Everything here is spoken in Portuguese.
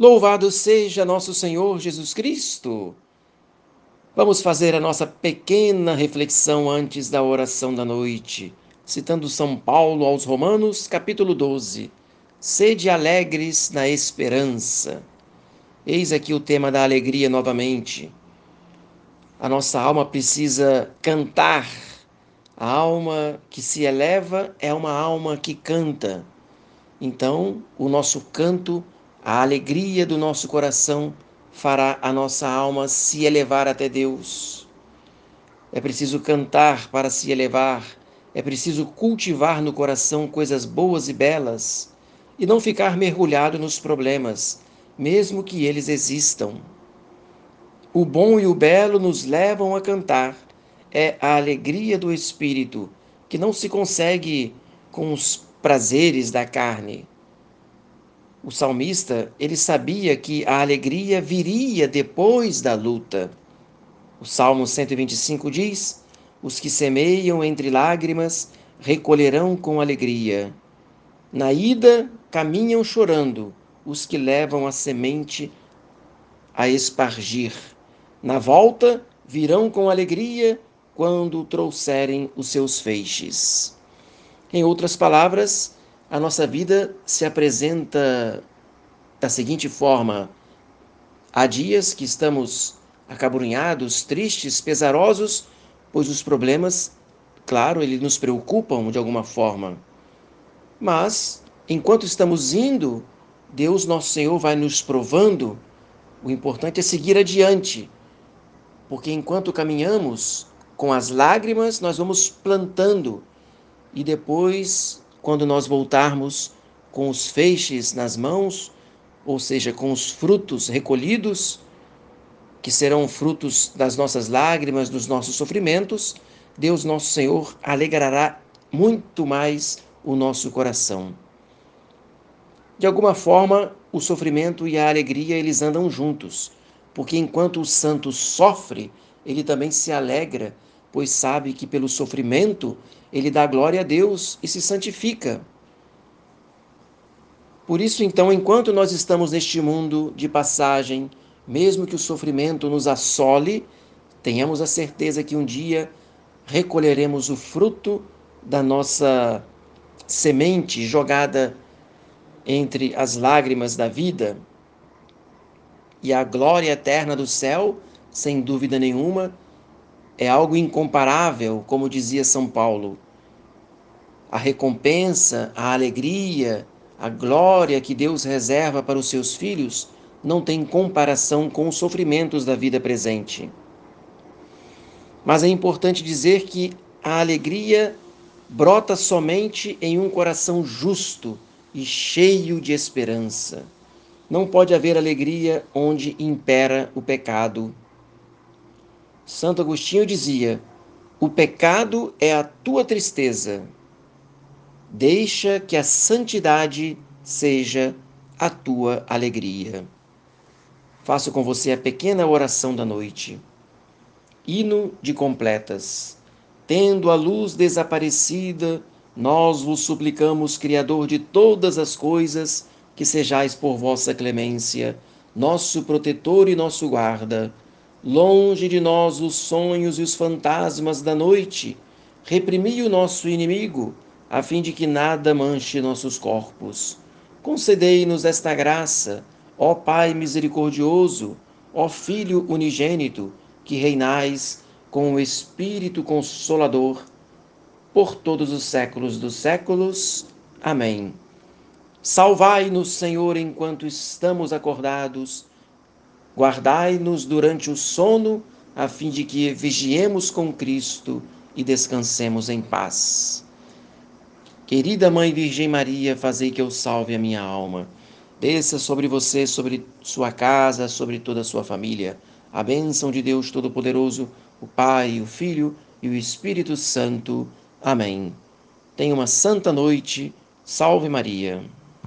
Louvado seja nosso Senhor Jesus Cristo! Vamos fazer a nossa pequena reflexão antes da oração da noite, citando São Paulo aos Romanos, capítulo 12. Sede alegres na esperança. Eis aqui o tema da alegria novamente. A nossa alma precisa cantar. A alma que se eleva é uma alma que canta. Então, o nosso canto a alegria do nosso coração fará a nossa alma se elevar até Deus. É preciso cantar para se elevar, é preciso cultivar no coração coisas boas e belas e não ficar mergulhado nos problemas, mesmo que eles existam. O bom e o belo nos levam a cantar. É a alegria do espírito que não se consegue com os prazeres da carne. O salmista, ele sabia que a alegria viria depois da luta. O Salmo 125 diz: Os que semeiam entre lágrimas recolherão com alegria. Na ida caminham chorando os que levam a semente a espargir. Na volta virão com alegria quando trouxerem os seus feixes. Em outras palavras, a nossa vida se apresenta da seguinte forma: há dias que estamos acabrunhados, tristes, pesarosos, pois os problemas, claro, eles nos preocupam de alguma forma. Mas, enquanto estamos indo, Deus, nosso Senhor, vai nos provando. O importante é seguir adiante, porque enquanto caminhamos com as lágrimas, nós vamos plantando e depois quando nós voltarmos com os feixes nas mãos, ou seja, com os frutos recolhidos, que serão frutos das nossas lágrimas, dos nossos sofrimentos, Deus nosso Senhor alegrará muito mais o nosso coração. De alguma forma, o sofrimento e a alegria eles andam juntos, porque enquanto o santo sofre, ele também se alegra pois sabe que pelo sofrimento ele dá glória a Deus e se santifica. Por isso, então, enquanto nós estamos neste mundo de passagem, mesmo que o sofrimento nos assole, tenhamos a certeza que um dia recolheremos o fruto da nossa semente jogada entre as lágrimas da vida e a glória eterna do céu, sem dúvida nenhuma, é algo incomparável, como dizia São Paulo. A recompensa, a alegria, a glória que Deus reserva para os seus filhos não tem comparação com os sofrimentos da vida presente. Mas é importante dizer que a alegria brota somente em um coração justo e cheio de esperança. Não pode haver alegria onde impera o pecado. Santo Agostinho dizia: O pecado é a tua tristeza. Deixa que a santidade seja a tua alegria. Faço com você a pequena oração da noite. Hino de completas. Tendo a luz desaparecida, nós vos suplicamos, Criador de todas as coisas, que sejais por vossa clemência, nosso protetor e nosso guarda Longe de nós os sonhos e os fantasmas da noite, reprimi o nosso inimigo, a fim de que nada manche nossos corpos. Concedei-nos esta graça, ó Pai misericordioso, ó Filho unigênito, que reinais com o Espírito Consolador por todos os séculos dos séculos. Amém. Salvai-nos, Senhor, enquanto estamos acordados Guardai-nos durante o sono, a fim de que vigiemos com Cristo e descansemos em paz. Querida Mãe Virgem Maria, fazei que eu salve a minha alma. Desça sobre você, sobre sua casa, sobre toda a sua família. A bênção de Deus Todo-Poderoso, o Pai, o Filho e o Espírito Santo. Amém. Tenha uma santa noite. Salve Maria.